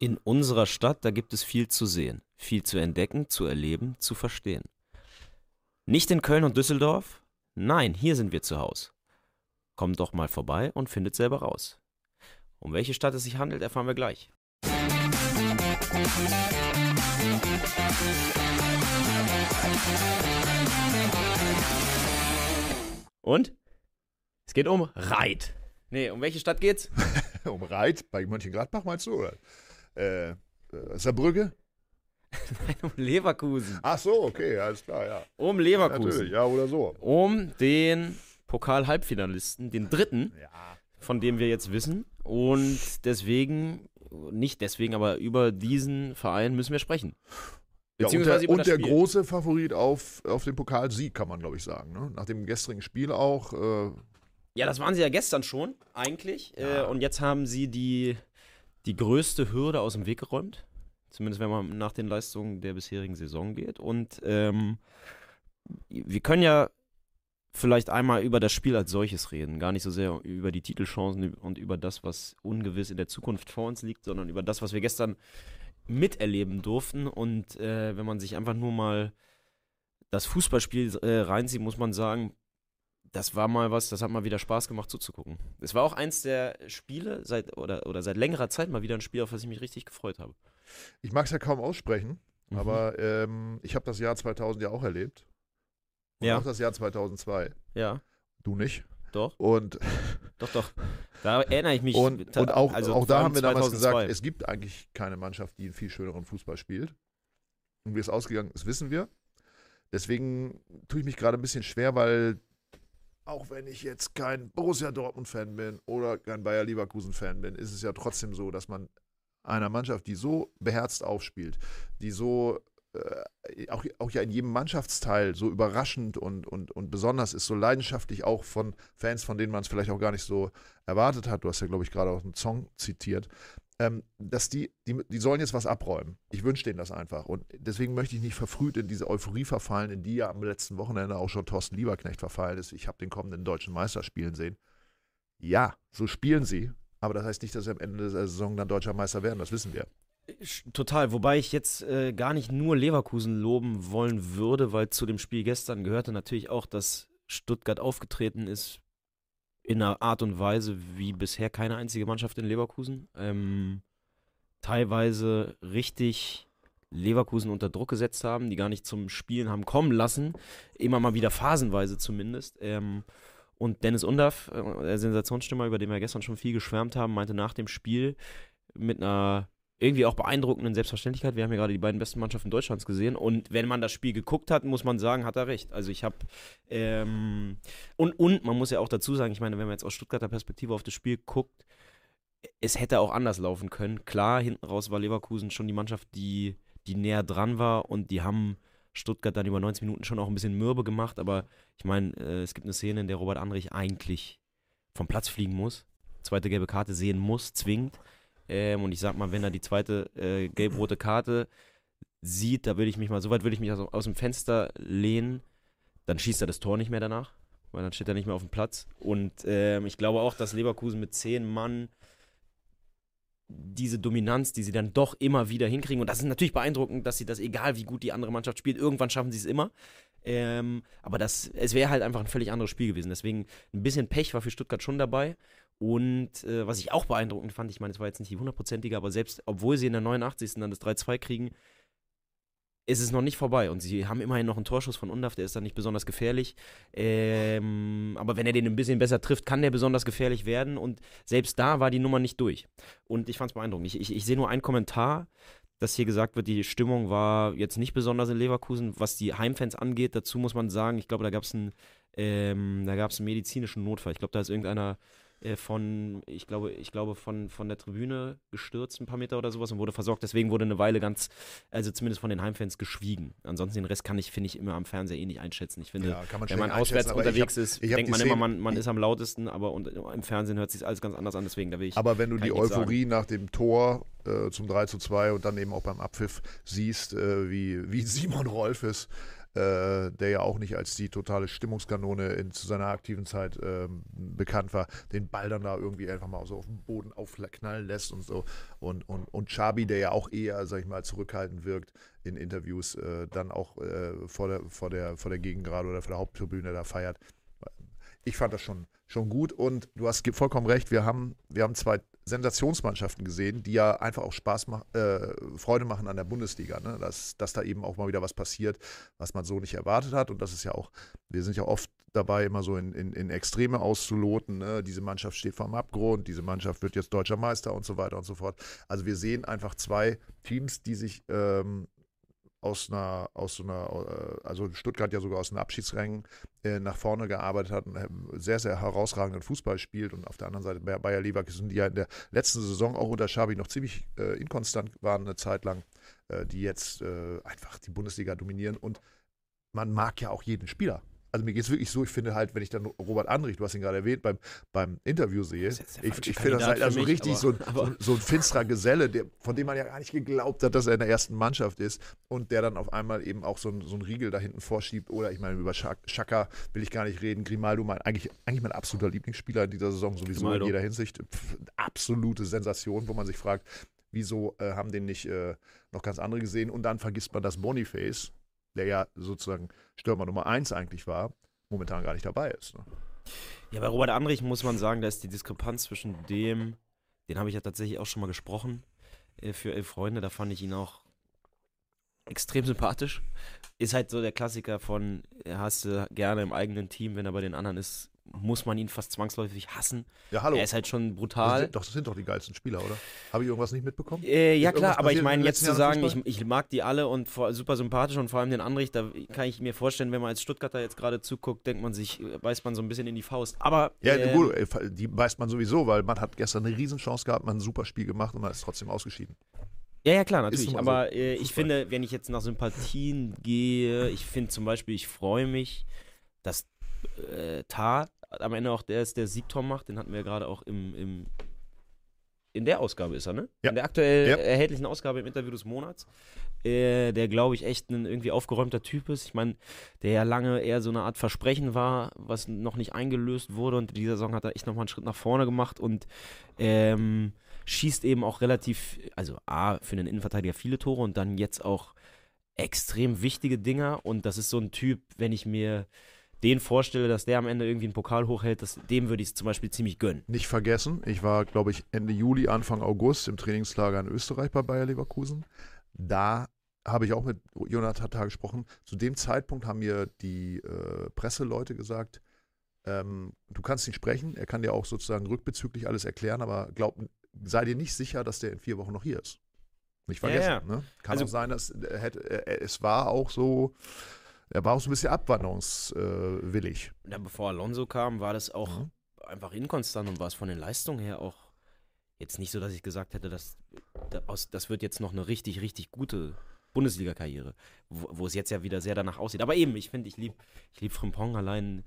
In unserer Stadt, da gibt es viel zu sehen, viel zu entdecken, zu erleben, zu verstehen. Nicht in Köln und Düsseldorf? Nein, hier sind wir zu Hause. Kommt doch mal vorbei und findet selber raus. Um welche Stadt es sich handelt, erfahren wir gleich. Und? Es geht um Reit. Nee, um welche Stadt geht's? um Reit bei Mönchengladbach meinst du? Oder? Äh, äh, Saarbrücke? Nein, um Leverkusen. Ach so, okay, alles klar, ja. Um Leverkusen. Natürlich, ja, oder so. Um den Pokal-Halbfinalisten, den dritten, Ja. von dem wir jetzt wissen. Und deswegen, nicht deswegen, aber über diesen Verein müssen wir sprechen. Ja, und der, und der große Favorit auf, auf den Pokalsieg, kann man glaube ich sagen. Ne? Nach dem gestrigen Spiel auch. Äh, Ja, das waren sie ja gestern schon, eigentlich. Äh, und jetzt haben sie die, die größte Hürde aus dem Weg geräumt. Zumindest wenn man nach den Leistungen der bisherigen Saison geht. Und ähm, wir können ja vielleicht einmal über das Spiel als solches reden. Gar nicht so sehr über die Titelchancen und über das, was ungewiss in der Zukunft vor uns liegt, sondern über das, was wir gestern miterleben durften. Und äh, wenn man sich einfach nur mal das Fußballspiel äh, reinzieht, muss man sagen, das war mal was, das hat mal wieder Spaß gemacht zuzugucken. Es war auch eins der Spiele seit oder, oder seit längerer Zeit mal wieder ein Spiel, auf das ich mich richtig gefreut habe. ich mag es ja kaum aussprechen, Mhm. aber ähm, ich habe das Jahr 2000 ja auch erlebt. Und Ja. auch das Jahr 2002. Ja, Du nicht. doch, Und, doch, doch. Da erinnere ich mich. und, und auch, also auch da haben wir damals 2002. gesagt, es gibt eigentlich keine Mannschaft, die einen viel schöneren Fußball spielt. Und wie es ausgegangen ist, wissen wir. Deswegen tue ich mich gerade ein bisschen schwer, weil auch wenn ich jetzt kein Borussia Dortmund-Fan bin oder kein Bayer Leverkusen-Fan bin, ist es ja trotzdem so, dass man einer Mannschaft, die so beherzt aufspielt, die so äh, auch, auch ja in jedem Mannschaftsteil so überraschend und, und, und besonders ist, so leidenschaftlich auch von Fans, von denen man es vielleicht auch gar nicht so erwartet hat. Du hast ja, glaube ich, gerade auch einen Song zitiert. Ähm, dass die, die, die sollen jetzt was abräumen. Ich wünsche denen das einfach. Und deswegen möchte ich nicht verfrüht in diese Euphorie verfallen, in die ja am letzten Wochenende auch schon Thorsten Lieberknecht verfallen ist. Ich habe den kommenden deutschen Meister spielen sehen. Ja, so spielen sie. Aber das heißt nicht, dass sie am Ende der Saison dann deutscher Meister werden. Das wissen wir. Total, wobei ich jetzt äh, gar nicht nur Leverkusen loben wollen würde, weil zu dem Spiel gestern gehörte natürlich auch, dass Stuttgart aufgetreten ist in einer Art und Weise wie bisher keine einzige Mannschaft in Leverkusen. Ähm, teilweise richtig Leverkusen unter Druck gesetzt haben, die gar nicht zum Spielen haben kommen lassen, immer mal wieder phasenweise zumindest. Ähm, und Dennis Undaff, äh, der Sensationsstimmer, über den wir gestern schon viel geschwärmt haben, meinte nach dem Spiel mit einer irgendwie auch beeindruckenden Selbstverständlichkeit. Wir haben ja gerade die beiden besten Mannschaften Deutschlands gesehen. Und wenn man das Spiel geguckt hat, muss man sagen, hat er recht. Also ich habe ähm, und, und man muss ja auch dazu sagen, ich meine, wenn man jetzt aus Stuttgarter Perspektive auf das Spiel guckt, es hätte auch anders laufen können. Klar, hinten raus war Leverkusen schon die Mannschaft, die, die näher dran war und die haben Stuttgart dann über 90 Minuten schon auch ein bisschen mürbe gemacht. Aber ich meine, äh, es gibt eine Szene, in der Robert Andrich eigentlich vom Platz fliegen muss, zweite gelbe Karte sehen muss, zwingend. Ähm, und ich sag mal, wenn er die zweite äh, gelb-rote Karte sieht, da würde ich mich mal, so weit würde ich mich aus, aus dem Fenster lehnen, dann schießt er das Tor nicht mehr danach, weil dann steht er nicht mehr auf dem Platz. Und ähm, ich glaube auch, dass Leverkusen mit zehn Mann diese Dominanz, die sie dann doch immer wieder hinkriegen. Und das ist natürlich beeindruckend, dass sie das, egal wie gut die andere Mannschaft spielt, irgendwann schaffen sie es immer. Ähm, aber das, es wäre halt einfach ein völlig anderes Spiel gewesen. Deswegen ein bisschen Pech war für Stuttgart schon dabei. Und äh, was ich auch beeindruckend fand, ich meine, es war jetzt nicht die hundertprozentige, aber selbst obwohl sie in der 89. dann das 3-2 kriegen, ist es noch nicht vorbei. Und sie haben immerhin noch einen Torschuss von Undaf, der ist dann nicht besonders gefährlich. Ähm, aber wenn er den ein bisschen besser trifft, kann der besonders gefährlich werden. Und selbst da war die Nummer nicht durch. Und ich fand es beeindruckend. Ich, ich, ich sehe nur einen Kommentar, dass hier gesagt wird, die Stimmung war jetzt nicht besonders in Leverkusen. Was die Heimfans angeht, dazu muss man sagen, ich glaube, da gab es einen, ähm, einen medizinischen Notfall. Ich glaube, da ist irgendeiner äh, von, ich glaube, ich glaube von, von der Tribüne gestürzt, ein paar Meter oder sowas und wurde versorgt. Deswegen wurde eine Weile ganz, also zumindest von den Heimfans geschwiegen. Ansonsten den Rest kann ich, finde ich, immer am Fernseher eh nicht einschätzen. Ich finde, Ja, kann man wenn man auswärts unterwegs hab- ist, denkt man immer, Szene- man, man ist am lautesten, aber und, im Fernsehen hört sich alles ganz anders an. Deswegen, da will ich. Aber wenn du die Euphorie nach dem Tor äh, zum 3 zu 2 und dann eben auch beim Abpfiff siehst, äh, wie, wie Simon Rolfes äh, der ja auch nicht als die totale Stimmungskanone in, zu seiner aktiven Zeit ähm, bekannt war, den Ball dann da irgendwie einfach mal so auf den Boden aufknallen lässt und so. Und, und, und Chabi, der ja auch eher, sag ich mal, zurückhaltend wirkt in Interviews, äh, dann auch äh, vor, der, vor, der, vor der Gegengrade oder vor der Haupttribüne da feiert. Ich fand das schon, schon gut und du hast vollkommen recht, wir haben, wir haben zwei Sensationsmannschaften gesehen, die ja einfach auch Spaß mach, äh, Freude machen an der Bundesliga. Ne? Dass, dass da eben auch mal wieder was passiert, was man so nicht erwartet hat. Und das ist ja auch, wir sind ja oft dabei, immer so in, in, in Extreme auszuloten. Ne? Diese Mannschaft steht vor dem Abgrund, diese Mannschaft wird jetzt deutscher Meister und so weiter und so fort. Also wir sehen einfach zwei Teams, die sich ähm, aus einer, aus so einer, äh, also Stuttgart ja sogar aus den Abschiedsrängen äh, nach vorne gearbeitet hat und äh, sehr, sehr herausragenden Fußball spielt. Und auf der anderen Seite Bayer Leverkusen, die ja in der letzten Saison auch unter Schabi noch ziemlich inkonstant waren, eine Zeit lang, äh, die jetzt einfach die Bundesliga dominieren. Und man mag ja auch jeden Spieler also mir geht es wirklich so, ich finde halt, wenn ich dann Robert Andrich, du hast ihn gerade erwähnt, beim, beim Interview sehe, ich, ich finde das halt also mich, richtig aber, so, ein, aber. so, ein finsterer Geselle, der, von dem man ja gar nicht geglaubt hat, dass er in der ersten Mannschaft ist und der dann auf einmal eben auch so ein, so ein Riegel da hinten vorschiebt. Oder ich meine, über Schaka will ich gar nicht reden. Grimaldo, mein, eigentlich, eigentlich mein absoluter Lieblingsspieler in dieser Saison, sowieso Grimaldo. in jeder Hinsicht. Pff, absolute Sensation, wo man sich fragt, wieso äh, haben den nicht äh, noch ganz andere gesehen? Und dann vergisst man das Boniface, der ja sozusagen Stürmer Nummer 1 eigentlich war, momentan gar nicht dabei ist. Ne? Ja, bei Robert Andrich muss man sagen, da ist die Diskrepanz zwischen dem, den habe ich ja tatsächlich auch schon mal gesprochen, äh, für elf Freunde, da fand ich ihn auch extrem sympathisch. Ist halt so der Klassiker von, er hast du gerne im eigenen Team, wenn er bei den anderen ist, muss man ihn fast zwangsläufig hassen. Ja, hallo. Er ist halt schon brutal. Das, doch, das sind doch die geilsten Spieler, oder? Habe ich irgendwas nicht mitbekommen? Äh, ja, klar, aber ich meine, jetzt zu sagen, ich, ich, mag die alle und vor, super sympathisch und vor allem den Andrich, da kann ich mir vorstellen, wenn man als Stuttgarter jetzt gerade zuguckt, denkt man sich, beißt man so ein bisschen in die Faust. Aber. Ja, äh, gut, die beißt man sowieso, weil man hat gestern eine Riesenchance gehabt, man ein super Spiel gemacht und man ist trotzdem ausgeschieden. Ja, ja, klar, natürlich. Aber so äh, ich finde, wenn ich jetzt nach Sympathien gehe, ich finde zum Beispiel, ich freue mich, dass äh, Tar am Ende auch der ist, der Siegtor macht. Den hatten wir gerade auch im, im, in der Ausgabe ist er, ne? Ja. In der aktuell ja. erhältlichen Ausgabe im Interview des Monats. Äh, der, glaube ich, echt ein irgendwie aufgeräumter Typ ist. Ich meine, der ja lange eher so eine Art Versprechen war, was noch nicht eingelöst wurde. Und in dieser Saison hat er echt nochmal einen Schritt nach vorne gemacht und ähm, schießt eben auch relativ, also A, für einen Innenverteidiger viele Tore und dann jetzt auch extrem wichtige Dinger. Und das ist so ein Typ, wenn ich mir den vorstelle, dass der am Ende irgendwie einen Pokal hochhält, das, dem würde ich es zum Beispiel ziemlich gönnen. Nicht vergessen, ich war, glaube ich, Ende Juli, Anfang August im Trainingslager in Österreich bei Bayer Leverkusen. Da habe ich auch mit Jonathan Tata gesprochen. Zu dem Zeitpunkt haben mir die äh, Presseleute gesagt, ähm, du kannst ihn sprechen, er kann dir auch sozusagen rückbezüglich alles erklären, aber glaub, sei dir nicht sicher, dass der in vier Wochen noch hier ist. Nicht vergessen. Ja, ja. Ne? Kann also, auch sein, dass hätte, er, es war auch so, er war auch so ein bisschen abwanderungswillig. Ja, bevor Alonso kam, war das auch mhm. einfach inkonstant und war es von den Leistungen her auch jetzt nicht so, dass ich gesagt hätte, dass, das wird jetzt noch eine richtig, richtig gute Bundesliga-Karriere, wo, wo, es jetzt ja wieder sehr danach aussieht. Aber eben, ich finde, ich liebe ich lieb Frimpong allein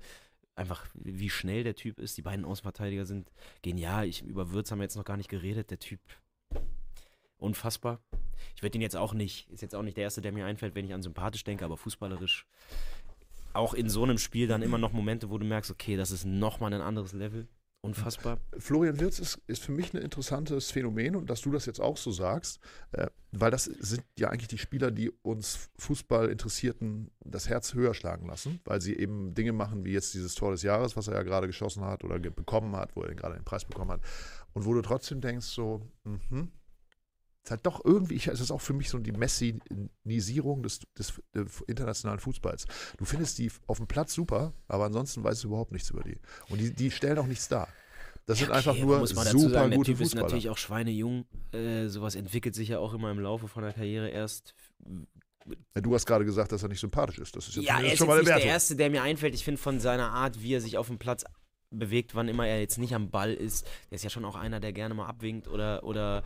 einfach, wie schnell der Typ ist. Die beiden Außenverteidiger sind genial. Ich, über Würz haben wir jetzt noch gar nicht geredet. Der Typ unfassbar. Ich würde ihn jetzt auch nicht, ist jetzt auch nicht der erste, der mir einfällt, wenn ich an sympathisch denke, aber fußballerisch auch in so einem Spiel dann immer noch Momente, wo du merkst, okay, das ist nochmal ein anderes Level. Unfassbar. Florian Wirz ist, ist für mich ein interessantes Phänomen und dass du das jetzt auch so sagst, äh, weil das sind ja eigentlich die Spieler, die uns Fußballinteressierten das Herz höher schlagen lassen, weil sie eben Dinge machen wie jetzt dieses Tor des Jahres, was er ja gerade geschossen hat oder bekommen hat, wo er gerade den Preis bekommen hat. Und wo du trotzdem denkst, so, mhm, ist halt doch irgendwie, es ist auch für mich so die Messinisierung des, des, des, internationalen Fußballs. Du findest die auf dem Platz super, aber ansonsten weißt du überhaupt nichts über die. Und die, die stellen auch nichts dar. Das sind okay, einfach nur muss man super sagen, gute der typ Fußballer. ist natürlich auch schweinejung. Äh, sowas entwickelt sich ja auch immer im Laufe von der Karriere erst. Ja, du hast gerade gesagt, dass er nicht sympathisch ist. Das ist jetzt ja, er ist schon mal nicht der Erste, der mir einfällt. Ich finde von seiner Art, wie er sich auf dem Platz bewegt, wann immer er jetzt nicht am Ball ist, der ist ja schon auch einer, der gerne mal abwinkt oder, oder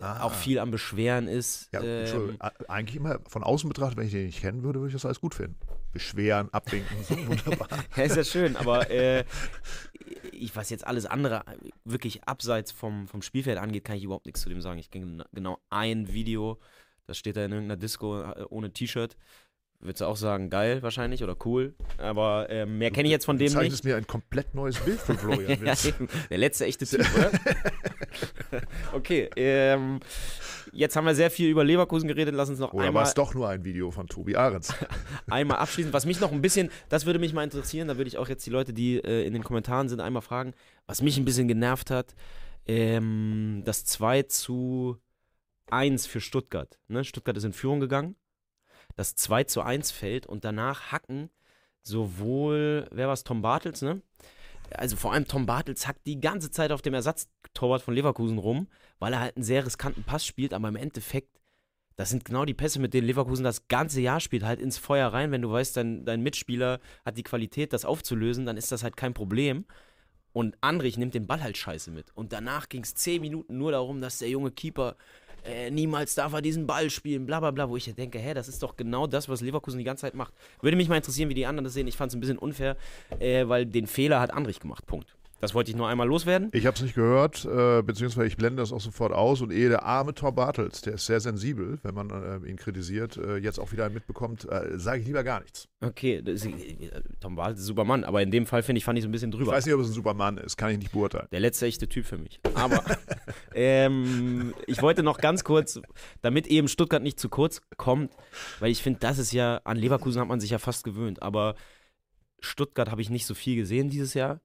ah. auch viel am Beschweren ist. Ja, ähm, eigentlich immer von außen betrachtet, wenn ich den nicht kennen würde, würde ich das alles gut finden. Beschweren, abwinken, so wunderbar. ja, ist ja schön, aber äh, ich, was jetzt alles andere wirklich abseits vom, vom Spielfeld angeht, kann ich überhaupt nichts zu dem sagen. Ich kenne genau ein Video, das steht da in irgendeiner Disco äh, ohne T-Shirt Würdest du auch sagen, geil wahrscheinlich oder cool. Aber ähm, mehr kenne ich jetzt von Du dem zeichnest nicht. mir ein komplett neues Bild von Florian Ja. Der letzte echte Typ, oder? okay, ähm, jetzt haben wir sehr viel über Leverkusen geredet. Lass uns noch Oder war einmal, es doch nur ein Video von Tobi Ahrens? einmal abschließen. Was mich noch ein bisschen, das würde mich mal interessieren, da würde ich auch jetzt die Leute, die äh, in den Kommentaren sind, einmal fragen, was mich ein bisschen genervt hat, ähm, das 2 zu 1 für Stuttgart. Ne? Stuttgart ist in Führung gegangen. Das 2 zu 1 fällt und danach hacken sowohl, wer war es, Tom Bartels, ne? Also vor allem Tom Bartels hackt die ganze Zeit auf dem Ersatztorwart von Leverkusen rum, weil er halt einen sehr riskanten Pass spielt, aber im Endeffekt, das sind genau die Pässe, mit denen Leverkusen das ganze Jahr spielt, halt ins Feuer rein. Wenn du weißt, dein, dein Mitspieler hat die Qualität, das aufzulösen, dann ist das halt kein Problem. Und Andrich nimmt den Ball halt scheiße mit. Und danach ging es zehn Minuten nur darum, dass der junge Keeper äh, niemals darf er diesen Ball spielen, bla bla bla, wo ich ja denke, hä, das ist doch genau das, was Leverkusen die ganze Zeit macht. Würde mich mal interessieren, wie die anderen das sehen. Ich fand es ein bisschen unfair, äh, weil den Fehler hat Andrich gemacht. Punkt. Das wollte ich nur einmal loswerden. Ich habe es nicht gehört, äh, beziehungsweise ich blende das auch sofort aus. Und ehe der arme Tom Bartels, der ist sehr sensibel, wenn man äh, ihn kritisiert, äh, jetzt auch wieder mitbekommt, äh, sage ich lieber gar nichts. Okay, das ist, Tom Wald ist ein super Mann, aber in dem Fall finde ich, fand ich so ein bisschen Ich drüber. weiß nicht, ob es ein Supermann ist, kann ich nicht beurteilen. Der letzte echte Typ für mich. Aber ähm, ich wollte noch ganz kurz, damit eben Stuttgart nicht zu kurz kommt, weil ich finde, das ist ja, an Leverkusen hat man sich ja fast gewöhnt, aber Stuttgart habe ich nicht so viel gesehen dieses Jahr.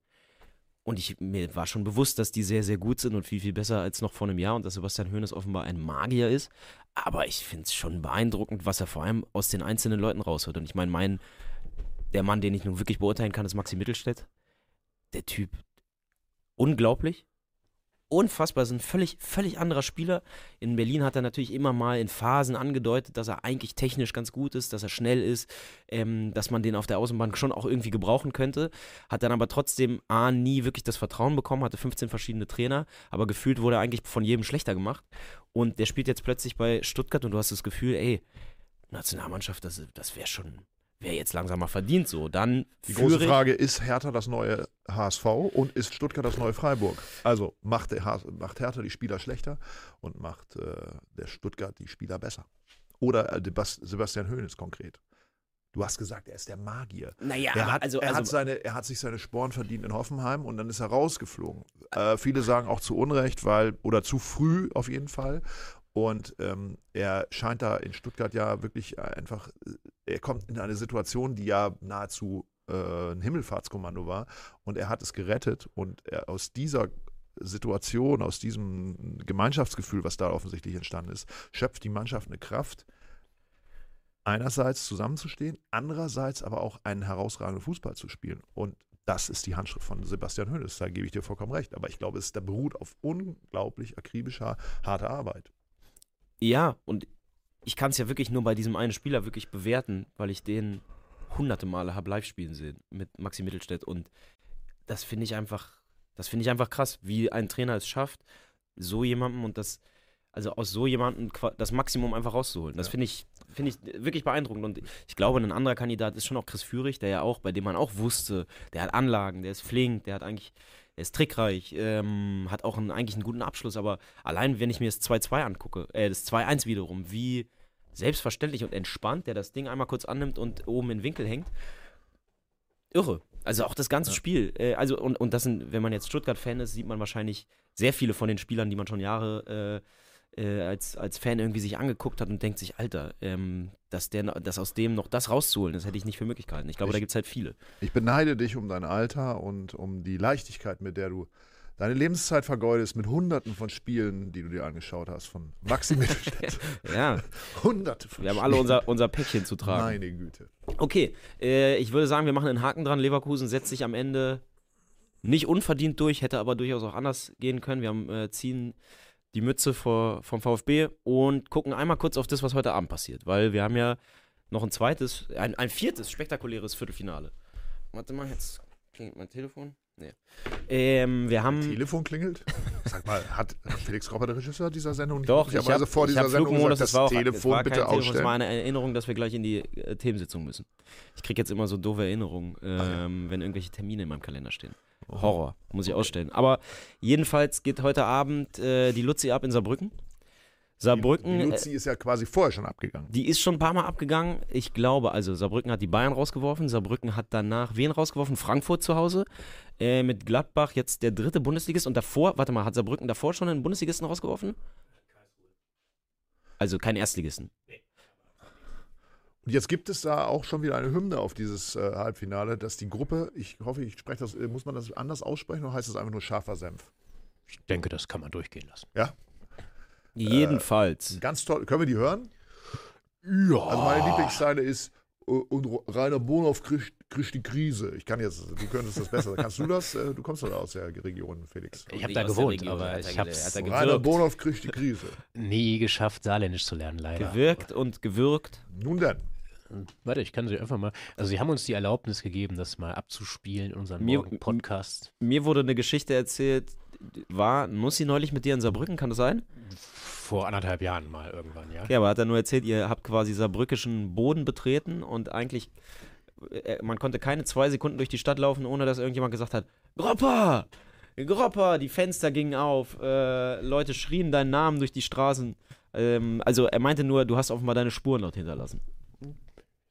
Und ich, mir war schon bewusst, dass die sehr, sehr gut sind und viel, viel besser als noch vor einem Jahr und dass Sebastian Hoeneß offenbar ein Magier ist. Aber ich finde es schon beeindruckend, was er vor allem aus den einzelnen Leuten rausholt. Und ich meine, mein, der Mann, den ich nun wirklich beurteilen kann, ist Maxi Mittelstädt. Der Typ, unglaublich. Unfassbar, ist ein völlig, völlig anderer Spieler. In Berlin hat er natürlich immer mal in Phasen angedeutet, dass er eigentlich technisch ganz gut ist, dass er schnell ist, ähm, dass man den auf der Außenbahn schon auch irgendwie gebrauchen könnte. Hat dann aber trotzdem A, nie wirklich das Vertrauen bekommen, hatte 15 verschiedene Trainer, aber gefühlt wurde er eigentlich von jedem schlechter gemacht. Und der spielt jetzt plötzlich bei Stuttgart und du hast das Gefühl, ey, Nationalmannschaft, das, das wäre schon, wäre jetzt langsam mal verdient so. Dann Die große Frage, ist Hertha das neue HSV und ist Stuttgart das neue Freiburg? Also macht, der H macht Hertha die Spieler schlechter und macht äh, der Stuttgart die Spieler besser? Oder äh, Sebastian Hoeneß konkret? Du hast gesagt, er ist der Magier. Naja, Er hat, also, er, also hat seine, er hat sich seine Sporen verdient in Hoffenheim und dann ist er rausgeflogen. Äh, viele sagen auch zu Unrecht, weil, oder zu früh auf jeden Fall. Und ähm, er scheint da in Stuttgart ja wirklich einfach, er kommt in eine Situation, die ja nahezu äh, ein Himmelfahrtskommando war. Und er hat es gerettet. Und er, aus dieser Situation, aus diesem Gemeinschaftsgefühl, was da offensichtlich entstanden ist, schöpft die Mannschaft eine Kraft, einerseits zusammenzustehen, andererseits aber auch einen herausragenden Fußball zu spielen. Und das ist die Handschrift von Sebastian Hoeneß, da gebe ich dir vollkommen recht. Aber ich glaube, es beruht auf unglaublich akribischer, harter Arbeit. Ja, und ich kann es ja wirklich nur bei diesem einen Spieler wirklich bewerten, weil ich den hunderte Male habe live spielen sehen mit Maxi Mittelstädt. Und das finde ich einfach, das finde ich einfach krass, wie ein Trainer es schafft, so jemandem und das, also aus so jemandem das Maximum einfach rauszuholen. Das finde ich, finde ich wirklich beeindruckend. Und ich glaube, ein anderer Kandidat ist schon auch Chris Führig, der ja auch, bei dem man auch wusste, der hat Anlagen, der ist flink, der hat eigentlich, der ist trickreich, ähm, hat auch einen, eigentlich einen guten Abschluss, aber allein, wenn ich mir das 2-2 angucke, äh, das 2-1 wiederum, wie selbstverständlich und entspannt der das Ding einmal kurz annimmt und oben in den Winkel hängt. Irre. Also auch das ganze Ja. Spiel. Äh, also, und, und das sind, wenn man jetzt Stuttgart-Fan ist, sieht man wahrscheinlich sehr viele von den Spielern, die man schon Jahre äh, äh, als, als Fan irgendwie sich angeguckt hat und denkt sich, Alter, ähm, dass, der, dass aus dem noch das rauszuholen, das hätte ich nicht für Möglichkeiten. Ich glaube, Ich- da gibt es halt viele. Ich beneide dich um dein Alter und um die Leichtigkeit, mit der du deine Lebenszeit vergeudest mit hunderten von Spielen, die du dir angeschaut hast, von Maxi Mittelstädt. Ja, Hunderte von wir haben alle unser, unser Päckchen zu tragen. Meine Güte. Okay, äh, ich würde sagen, wir machen einen Haken dran. Leverkusen setzt sich am Ende nicht unverdient durch, hätte aber durchaus auch anders gehen können. Wir haben, äh, ziehen die Mütze vor, vom VfB und gucken einmal kurz auf das, was heute Abend passiert, weil wir haben ja noch ein zweites, ein, ein viertes spektakuläres Viertelfinale. Warte mal, jetzt klingelt mein Telefon. Nee. Ähm, wir haben. Telefon klingelt? Sag mal, hat Felix Robber, der Regisseur dieser Sendung, nicht Doch, ich möglicherweise habe vor ich dieser hab Sendung gesagt, das war auch das Telefon war bitte kein Telefon, das ausstellen? war eine Erinnerung, dass wir gleich in die äh, Themensitzung müssen. Ich kriege jetzt immer so doofe Erinnerungen, ähm, wenn irgendwelche Termine in meinem Kalender stehen. Horror, muss ich ausstellen. Aber jedenfalls geht heute Abend äh, die Luzi ab in Saarbrücken. Saarbrücken, Die äh, Luzi ist ja quasi vorher schon abgegangen. die ist schon ein paar Mal abgegangen. Ich glaube, also Saarbrücken hat die Bayern rausgeworfen. Saarbrücken hat danach wen rausgeworfen? Frankfurt zu Hause. Äh, mit Gladbach jetzt der dritte Bundesligist. Und davor, warte mal, hat Saarbrücken davor schon einen Bundesligisten rausgeworfen? Also keinen Erstligisten. Und jetzt gibt es da auch schon wieder eine Hymne auf dieses äh, Halbfinale, dass die Gruppe, ich hoffe, ich spreche das, äh, muss man das anders aussprechen oder heißt es einfach nur scharfer Senf? Ich denke, das kann man durchgehen lassen. Ja, Jedenfalls. ganz toll. Können wir die hören? Ja. Also meine Lieblingszeile ist, äh, und Rainer Bonhoff kriegt, kriegt die Krise. Ich kann jetzt, du könntest das besser. Kannst du das? Äh, Du kommst doch aus der Region, Felix. ich habe da gewohnt, Region, aber er ich habe er Rainer. Bonhoff kriegt die Krise. nie geschafft, Saarländisch zu lernen, leider. Gewirkt und gewürgt. Nun denn. Warte, ich kann sie einfach mal. Also, sie haben uns die Erlaubnis gegeben, das mal abzuspielen in unserem Mir- Morgen-Podcast. Mir wurde eine Geschichte erzählt, war Nussi neulich mit dir in Saarbrücken, kann das sein? Vor anderthalb Jahren mal irgendwann, ja. Ja, aber hat er nur erzählt, ihr habt quasi saarbrückischen Boden betreten und eigentlich, äh, man konnte keine zwei Sekunden durch die Stadt laufen, ohne dass irgendjemand gesagt hat, Gropper! Gropper! Die Fenster gingen auf, äh, Leute schrien deinen Namen durch die Straßen. Ähm, also er meinte nur, du hast offenbar deine Spuren dort hinterlassen.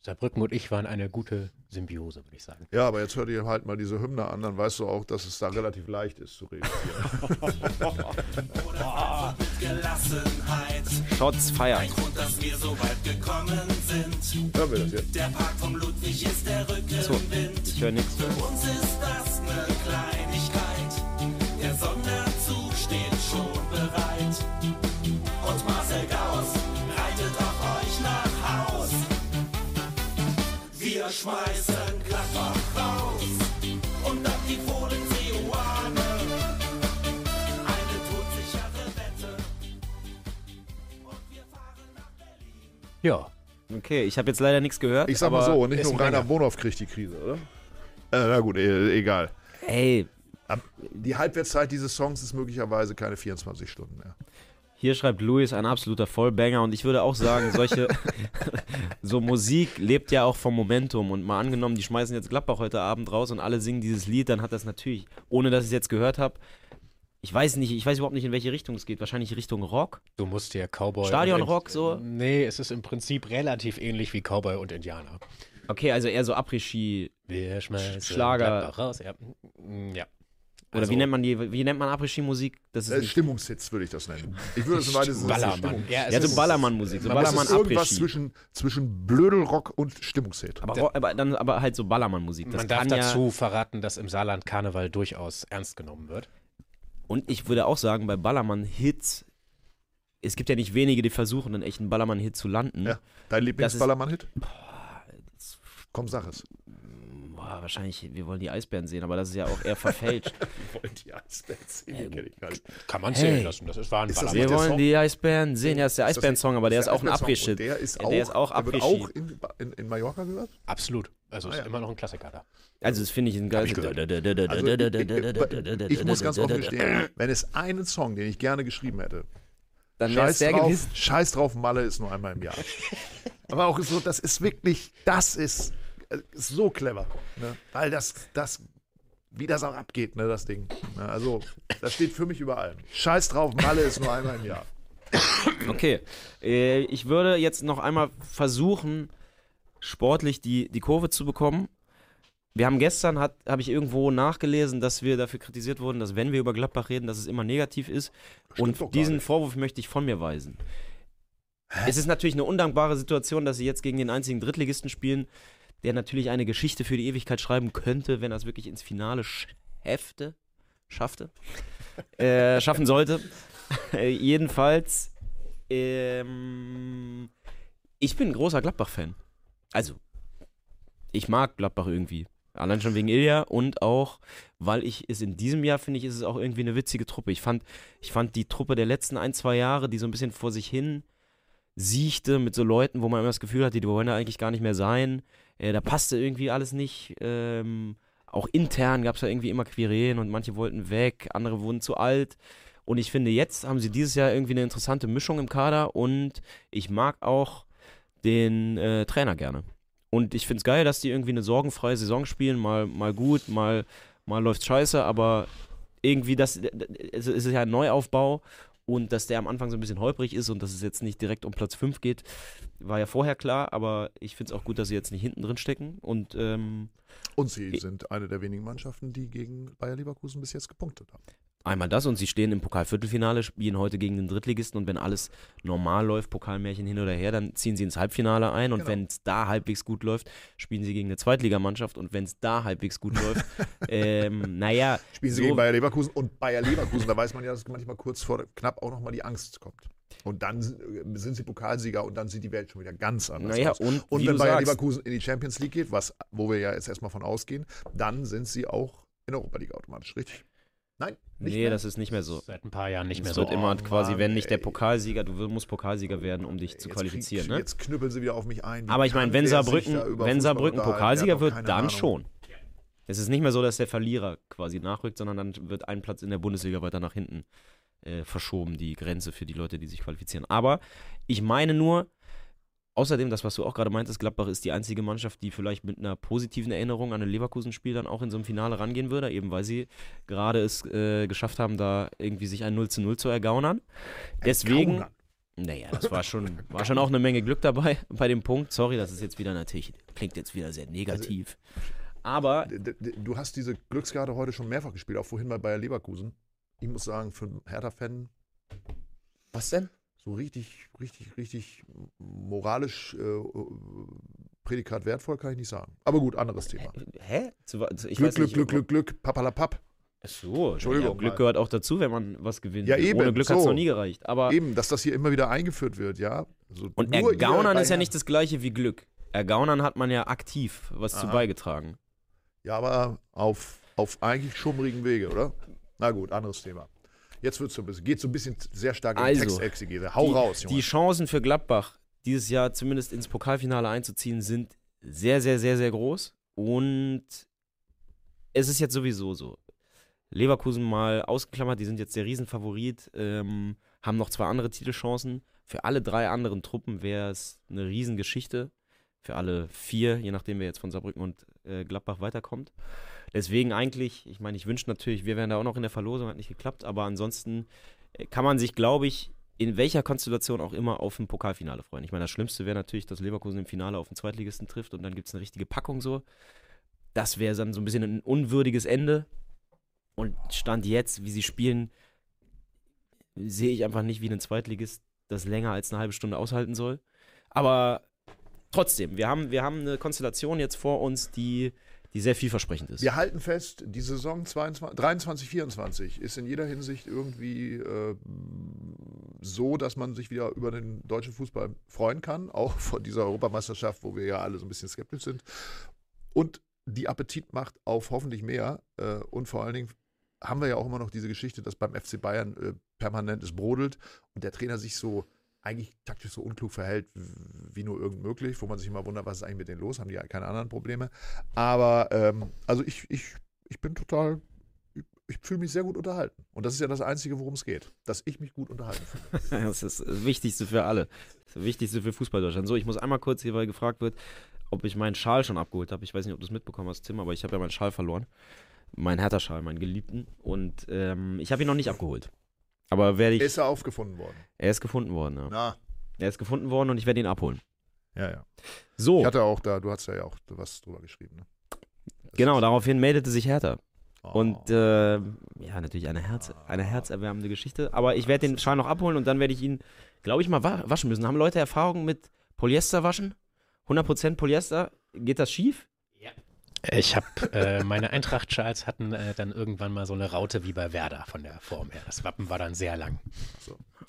Saarbrücken und ich waren eine gute Symbiose, würde ich sagen. Ja, aber jetzt hör dir halt mal diese Hymne an, dann weißt du auch, dass es da relativ leicht ist zu. Gelassenheit. Shots feiern. So. Hören wir das jetzt? Der Park vom Ludwig ist der Rückenwind. Ich höre nichts. Für uns ist das eine Kleinigkeit. Schmeißen Gladbach raus. Und ab die Fohlen-Seoane. Eine todsichere Wette. Und wir fahren nach Berlin. Ja, Okay, ich habe jetzt leider nichts gehört. Ich sag mal so, nicht nur Rainer. Bonhoff kriegt die Krise, oder? Äh, na gut, eh, egal. Ey, Die Halbwertszeit dieses Songs ist möglicherweise keine 24 Stunden mehr. Hier schreibt Louis ein absoluter Vollbanger und ich würde auch sagen, solche so Musik lebt ja auch vom Momentum und mal angenommen, die schmeißen jetzt Gladbach heute Abend raus und alle singen dieses Lied, dann hat das natürlich, ohne dass ich es jetzt gehört habe, ich weiß nicht, ich weiß überhaupt nicht, in welche Richtung es geht. Wahrscheinlich Richtung Rock. du musst dir Cowboy. Stadionrock so? Nee, es ist im Prinzip relativ ähnlich wie Cowboy und Indianer. Okay, also eher so Après-Ski. Schlager. Raus. Ja. Ja. Oder Also, wie nennt man die, wie nennt man Après-Ski-Musik? Das ist Äh, Stimmungshits würde ich das nennen. Ich würde es im weitesten Sinne Ballermann. Ja, ja, so ist- Ballermann-Musik, so man- Das Ballermann ist irgendwas zwischen, zwischen Blödelrock und Stimmungshit. Aber, aber, dann, aber halt so Ballermann-Musik. Das Man darf kann dazu ja, verraten, dass im Saarland Karneval durchaus ernst genommen wird. Und ich würde auch sagen, bei Ballermann-Hits, es gibt ja nicht wenige, die versuchen, einen echten Ballermann-Hit zu landen. Ja. Dein Lieblingsballermann-Hit? Das- Komm, sag es. Boah, wahrscheinlich, wir wollen die Eisbären sehen, aber das ist ja auch eher verfälscht. wollen die Eisbands sehen, gar nicht. Kann man Hey. zählen lassen. Das ist, ein Ist Ballermann. wir der wollen Song? die Eisbären sehen. Ja, ist der Ist Eisbären-Song, aber der ist, der auch ein Eisbären-Song? Après-Shit. Und Der ist auch, Der ist auch der wird Après-Ski. auch in, in, in Mallorca gehört? Absolut. Also Ah, ist ja. immer noch ein Klassiker da. Also, das finde ich ein geiles. Also, ich, muss ganz offen gestehen, wenn es einen Song, den ich gerne geschrieben hätte, Dann wäre es Scheiß der drauf, gewesen. Scheiß drauf, Malle ist nur einmal im Jahr. Aber auch so, das ist wirklich, das ist, ist so clever. Ne? Weil das, das, wie das auch abgeht, ne, das Ding. Ne? Also, das steht für mich überall. Scheiß drauf, Malle ist nur einmal im Jahr. Okay. Äh, ich würde jetzt noch einmal versuchen, sportlich die, die Kurve zu bekommen. Wir haben gestern, habe ich irgendwo nachgelesen, dass wir dafür kritisiert wurden, dass wenn wir über Gladbach reden, dass es immer negativ ist. Stimmt Und diesen. Vorwurf möchte ich von mir weisen. Es ist natürlich eine undankbare Situation, dass sie jetzt gegen den einzigen Drittligisten spielen, der natürlich eine Geschichte für die Ewigkeit schreiben könnte, wenn er es wirklich ins Finale schäfte, schaffte, äh, schaffen sollte. Äh, jedenfalls, ähm, ich bin ein großer Gladbach-Fan. Also, ich mag Gladbach irgendwie. Allein schon wegen Ilja und auch, weil ich es in diesem Jahr finde ich, ist es auch irgendwie eine witzige Truppe. Ich fand, ich fand die Truppe der letzten ein, zwei Jahre, die so ein bisschen vor sich hin siechte mit so Leuten, wo man immer das Gefühl hatte, die wollen da eigentlich gar nicht mehr sein. Äh, da passte irgendwie alles nicht. Ähm, auch intern gab es ja irgendwie immer Querelen und manche wollten weg, andere wurden zu alt. Und ich finde, jetzt haben sie dieses Jahr irgendwie eine interessante Mischung im Kader und ich mag auch den äh, Trainer gerne. Und ich finde es geil, dass die irgendwie eine sorgenfreie Saison spielen, mal, mal gut, mal, mal läuft scheiße, aber irgendwie das, es ist ja ein Neuaufbau Und dass der am Anfang so ein bisschen holprig ist und dass es jetzt nicht direkt um Platz 5 geht, war ja vorher klar, aber ich finde es auch gut, dass sie jetzt nicht hinten drin stecken. Und ähm, Und sie sind eine der wenigen Mannschaften, die gegen Bayer Leverkusen bis jetzt gepunktet haben. Einmal das und sie stehen im Pokalviertelfinale, spielen heute gegen den Drittligisten und wenn alles normal läuft, Pokalmärchen hin oder her, dann ziehen sie ins Halbfinale ein und Genau. wenn es da halbwegs gut läuft, spielen sie gegen eine Zweitligamannschaft und wenn es da halbwegs gut läuft, ähm, naja, Spielen sie so- gegen Bayer Leverkusen und Bayer Leverkusen, da weiß man ja, dass manchmal kurz vor knapp auch nochmal die Angst kommt. Und dann sind sind sie Pokalsieger und dann sieht die Welt schon wieder ganz anders naja aus. und, Und wenn Bayer sagst, Leverkusen in die Champions League geht, was, wo wir ja jetzt erstmal von ausgehen, dann sind sie auch in der Europa League automatisch, richtig? Nein, nicht nee, mehr? das ist nicht mehr so. Seit ein paar Jahren nicht Es mehr wird so. immer Oh, quasi, wenn Mann, nicht der. Pokalsieger, du musst Pokalsieger werden, um dich zu Jetzt qualifizieren. krieg- Ne? Jetzt knüppeln sie wieder auf mich ein. Wie Aber ich meine, wenn Saarbrücken, wenn Saarbrücken Pokalsieger wird, dann Ahnung. schon. Es ist nicht mehr so, dass der Verlierer quasi nachrückt, sondern dann wird ein Platz in der Bundesliga weiter nach hinten äh, verschoben, die Grenze für die Leute, die sich qualifizieren. Aber ich meine nur, außerdem, das, was du auch gerade meintest, Gladbach ist die einzige Mannschaft, die vielleicht mit einer positiven Erinnerung an ein Leverkusen-Spiel dann auch in so einem Finale rangehen würde, eben weil sie gerade es äh, geschafft haben, da irgendwie sich ein 0 zu 0 zu ergaunern. Deswegen. Gaunern. Naja, das war schon, war schon auch eine Menge Glück dabei bei dem Punkt. Sorry, das ist jetzt wieder natürlich, klingt jetzt wieder sehr negativ. Aber d- Du hast diese Glückskarte heute schon mehrfach gespielt, auch vorhin bei Bayer Leverkusen. Ich muss sagen, für einen Hertha-Fan was denn? So richtig, richtig, richtig moralisch äh, Prädikat wertvoll kann ich nicht sagen. Aber gut, anderes Thema. Hä? Zu, zu, ich Glück, Glück, Glück, Glück, Glück, papalapap. Ach so, Entschuldigung, Ja, Glück gehört auch dazu, wenn man was gewinnt. Ja, eben, Ohne Glück hat es so. noch nie gereicht. Aber Eben, dass das hier immer wieder eingeführt wird, ja. Also und Ergaunern ist ja nicht das gleiche wie Glück. Ergaunern hat man ja aktiv was zu Aha. beigetragen. Ja, aber auf, auf eigentlich schummrigen Wege, oder? Na gut, anderes Thema. Jetzt wird's so geht so ein bisschen sehr stark in die Also, Textexegese. Hau die, raus, Junge. Die Chancen für Gladbach, dieses Jahr zumindest ins Pokalfinale einzuziehen, sind sehr, sehr, sehr, sehr groß. Und es ist jetzt sowieso so. Leverkusen mal ausgeklammert, die sind jetzt der Riesenfavorit, ähm, haben noch zwei andere Titelchancen. Für alle drei anderen Truppen wäre es eine Riesengeschichte. Für alle vier, je nachdem, wer jetzt von Saarbrücken und äh, Gladbach weiterkommt. Deswegen eigentlich, ich meine, ich wünsche natürlich, wir wären da auch noch in der Verlosung, hat nicht geklappt, aber ansonsten äh, kann man sich, glaube ich, in welcher Konstellation auch immer auf ein Pokalfinale freuen. Ich meine, das Schlimmste wäre natürlich, dass Leverkusen im Finale auf den Zweitligisten trifft und dann gibt es eine richtige Packung so. Das wäre dann so ein bisschen ein unwürdiges Ende. Und Stand jetzt, wie sie spielen, sehe ich einfach nicht, wie ein Zweitligist das länger als eine halbe Stunde aushalten soll. Aber trotzdem, wir haben, wir haben eine Konstellation jetzt vor uns, die, die sehr vielversprechend ist. Wir halten fest, die Saison 22, 23, 24 ist in jeder Hinsicht irgendwie äh, so, dass man sich wieder über den deutschen Fußball freuen kann, auch von dieser Europameisterschaft, wo wir ja alle so ein bisschen skeptisch sind. Und die Appetit macht auf hoffentlich mehr. Äh, und vor allen Dingen haben wir ja auch immer noch diese Geschichte, dass beim FC Bayern äh, permanent es brodelt und der Trainer sich so eigentlich taktisch so unklug verhält, wie nur irgend möglich, wo man sich immer wundert, was ist eigentlich mit denen los, haben die ja keine anderen Probleme. Aber ähm, also ich, ich, ich bin total, ich, ich fühle mich sehr gut unterhalten. Und das ist ja das Einzige, worum es geht, dass ich mich gut unterhalten fühle. Das ist das Wichtigste für alle. Das Wichtigste für Fußball Deutschland. So, ich muss einmal kurz hier, weil gefragt wird, ob ich meinen Schal schon abgeholt habe. Ich weiß nicht, ob du es mitbekommen hast, Tim, aber ich habe ja meinen Schal verloren. Mein Hertha-Schal, meinen geliebten. Und ähm, ich habe ihn noch nicht abgeholt. Aber werde ich. Ist er aufgefunden worden? er ist gefunden worden, ja. Na, Er ist gefunden worden und ich werde ihn abholen. ja, ja. So, Ich hatte auch da, du hast ja auch was drüber geschrieben. Ne? Das genau, daraufhin meldete sich Hertha. Oh. Und äh, ja, natürlich eine, Herz, eine herzerwärmende Geschichte. Aber ich werde den Schal noch abholen und dann werde ich ihn, glaube ich, mal wa waschen müssen. Haben Leute Erfahrung mit Polyester waschen? 100% Polyester? Geht das schief? Ich habe, äh, meine Eintracht-Schals hatten äh, dann irgendwann mal so eine Raute wie bei Werder von der Form her. Das Wappen war dann sehr lang.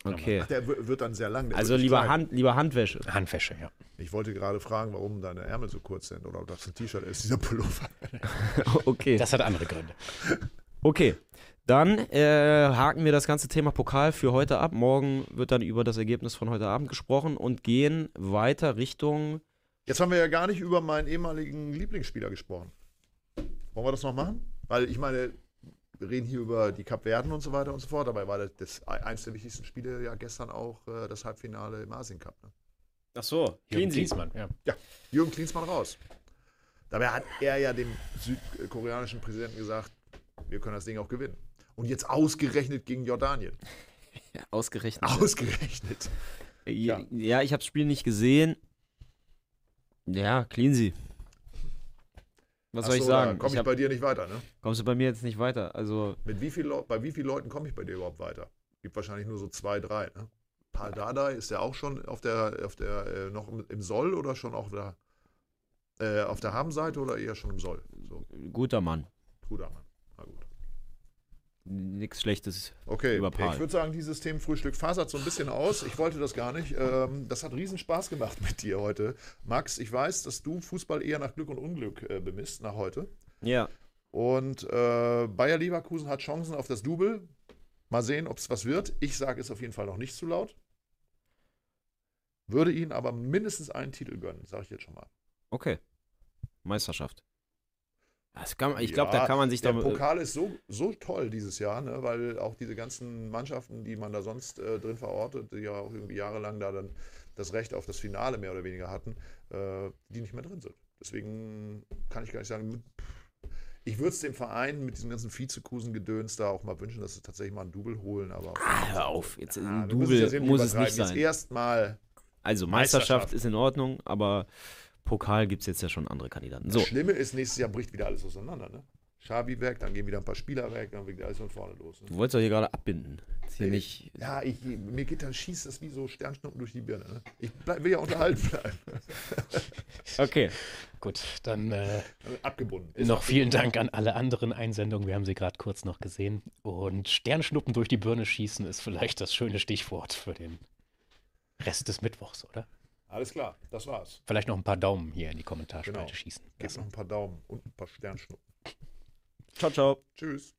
Okay. Ach, der wird dann sehr lang. Also lieber. Hand, lieber Handwäsche. Handwäsche, ja. Ich wollte gerade fragen, warum deine Ärmel so kurz sind oder ob das ein T-Shirt ist, dieser Pullover. Okay. Das hat andere Gründe. Okay. Dann äh, haken wir das ganze Thema Pokal für heute ab. Morgen wird dann über das Ergebnis von heute Abend gesprochen und gehen weiter Richtung. Jetzt haben wir ja gar nicht über meinen ehemaligen Lieblingsspieler gesprochen. Wollen wir das noch machen? Weil ich meine, wir reden hier über die Kapverden und so weiter und so fort. Dabei war das, das eins der wichtigsten Spiele ja gestern auch äh, das Halbfinale im Asien Cup. Ne? Ach so, Jürgen Klinsmann, ja. Ja, Jürgen Klinsmann raus. Dabei hat er ja dem südkoreanischen Präsidenten gesagt, wir können das Ding auch gewinnen. Und jetzt ausgerechnet gegen Jordanien. Ja, ausgerechnet. Ausgerechnet. ja. ja. ja, ich habe das Spiel nicht gesehen. Ja, clean sie. Was soll ich Achso, sagen? da Komme ich, hab- bei dir nicht weiter, ne? kommst du bei mir jetzt nicht weiter? Also, Mit wie viel bei wie vielen Leuten komme ich bei dir überhaupt weiter? Gibt wahrscheinlich nur so zwei, drei, ne? Paul Dardai, ist der auch schon auf der, auf der, äh, noch im- Soll oder schon auf der, äh, auf der Habenseite oder eher schon im Soll? So, guter Mann. guter Mann. Nichts Schlechtes. Okay, Über Paul. ich würde sagen, dieses Themenfrühstück fasert so ein bisschen aus. Ich wollte das gar nicht. Ähm, das hat riesen Spaß gemacht mit dir heute. Max, ich weiß, dass du Fußball eher nach Glück und Unglück äh, bemisst, nach heute. Ja. Und äh, Bayer Leverkusen hat Chancen auf das Double. Mal sehen, ob es was wird. Ich sage es auf jeden Fall noch nicht zu laut. Würde ihnen aber mindestens einen Titel gönnen, sage ich jetzt schon mal. Okay. Meisterschaft. Kann, ich glaube, Ja, da kann man sich Der doch. Pokal ist so, so toll dieses Jahr, ne? weil auch diese ganzen Mannschaften, die man da sonst äh, drin verortet, die ja auch irgendwie jahrelang da dann das Recht auf das Finale mehr oder weniger hatten, äh, die nicht mehr drin sind. Deswegen kann ich gar nicht sagen, ich würde es dem Verein mit diesem ganzen Vizekusen-Gedöns da auch mal wünschen, dass sie tatsächlich mal ein Double holen. Aber Ah, hör auf, jetzt ein Double muss es nicht sein. Jetzt erstmal. Also, Meisterschaft, Meisterschaft. ist in Ordnung, aber Pokal gibt es jetzt ja schon andere Kandidaten. Das So, Schlimme ist, nächstes Jahr bricht wieder alles auseinander. Ne? Schabi weg, dann gehen wieder ein paar Spieler weg, dann geht alles von vorne los. Ne? du wolltest doch hier gerade abbinden. Hier nicht. Ja, ich, mir geht dann schießt das wie so Sternschnuppen durch die Birne. Ne? Ich bleib, will ja unterhalten bleiben. Okay. Gut, dann äh, Abgebunden. Ist noch vielen Dank an alle anderen Einsendungen. Wir haben sie gerade kurz noch gesehen. Und Sternschnuppen durch die Birne schießen ist vielleicht das schöne Stichwort für den Rest des Mittwochs, oder? Alles klar, das war's. Vielleicht noch ein paar Daumen hier in die Kommentarspalte Genau. schießen. Gebt noch ein paar Daumen und ein paar Sternschnuppen. Ciao, ciao. Tschüss.